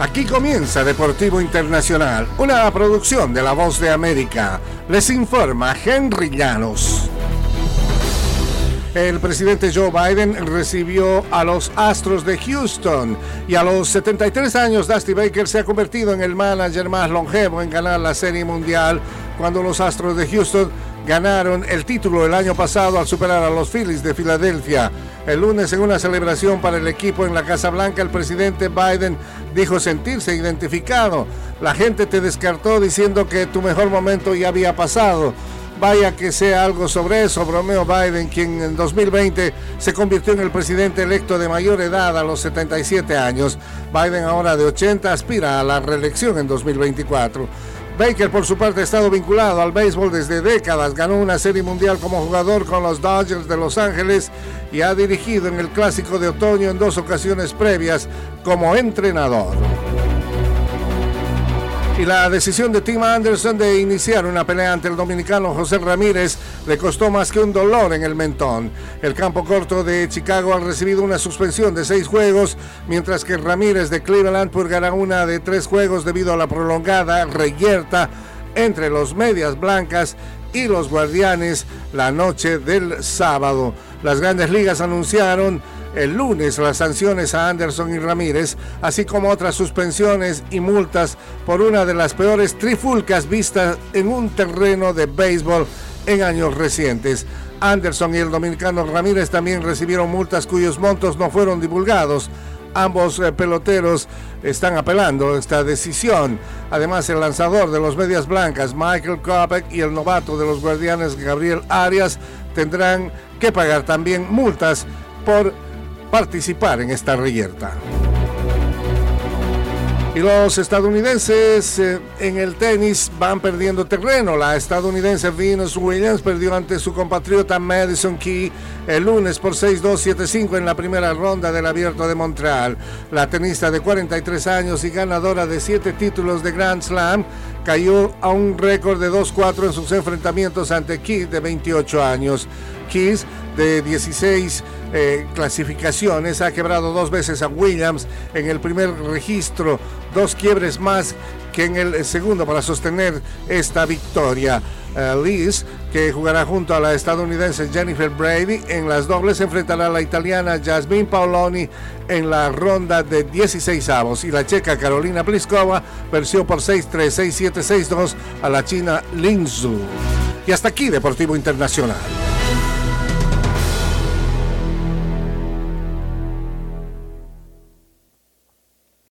Aquí comienza Deportivo Internacional, una producción de La Voz de América. Les informa Henry Llanos. El presidente Joe Biden recibió a los Astros de Houston y a los 73 años Dusty Baker se ha convertido en el manager más longevo en ganar la Serie Mundial cuando los Astros de Houston ganaron el título el año pasado al superar a los Phillies de Filadelfia. El lunes en una celebración para el equipo en la Casa Blanca, el presidente Biden dijo sentirse identificado. La gente te descartó diciendo que tu mejor momento ya había pasado. Vaya que sea algo sobre eso, bromeo Biden, quien en 2020 se convirtió en el presidente electo de mayor edad a los 77 años. Biden ahora de 80 aspira a la reelección en 2024. Baker, por su parte, ha estado vinculado al béisbol desde décadas. Ganó una serie mundial como jugador con los Dodgers de Los Ángeles y ha dirigido en el Clásico de Otoño en dos ocasiones previas como entrenador. Y la decisión de Tim Anderson de iniciar una pelea ante el dominicano José Ramírez le costó más que un dolor en el mentón. El campo corto de Chicago ha recibido una suspensión de seis juegos, mientras que Ramírez de Cleveland purgará una de tres juegos debido a la prolongada reyerta entre los medias blancas y los guardianes la noche del sábado. Las grandes ligas anunciaron el lunes las sanciones a Anderson y Ramírez, así como otras suspensiones y multas por una de las peores trifulcas vistas en un terreno de béisbol en años recientes. Anderson y el dominicano Ramírez también recibieron multas cuyos montos no fueron divulgados. Ambos eh, peloteros están apelando esta decisión. Además, el lanzador de los Medias Blancas, Michael Kopech, y el novato de los Guardianes, Gabriel Arias, tendrán que pagar también multas por participar en esta reyerta. Y los estadounidenses eh, en el tenis van perdiendo terreno. La estadounidense Venus Williams perdió ante su compatriota Madison Key el lunes por 6-2-7-5 en la primera ronda del Abierto de Montreal. La tenista de 43 años y ganadora de 7 títulos de Grand Slam cayó a un récord de 2-4 en sus enfrentamientos ante Key de 28 años. Keys de 16 eh, clasificaciones. Ha quebrado dos veces a Williams en el primer registro, dos quiebres más que en el segundo para sostener esta victoria. Eh, Liz, que jugará junto a la estadounidense Jennifer Brady en las dobles, enfrentará a la italiana Jasmine Paoloni en la ronda de 16 avos y la checa Carolina Pliskova venció por 6-3, 6-7, 6-2 a la china Lin Zhu. Y hasta aquí Deportivo Internacional.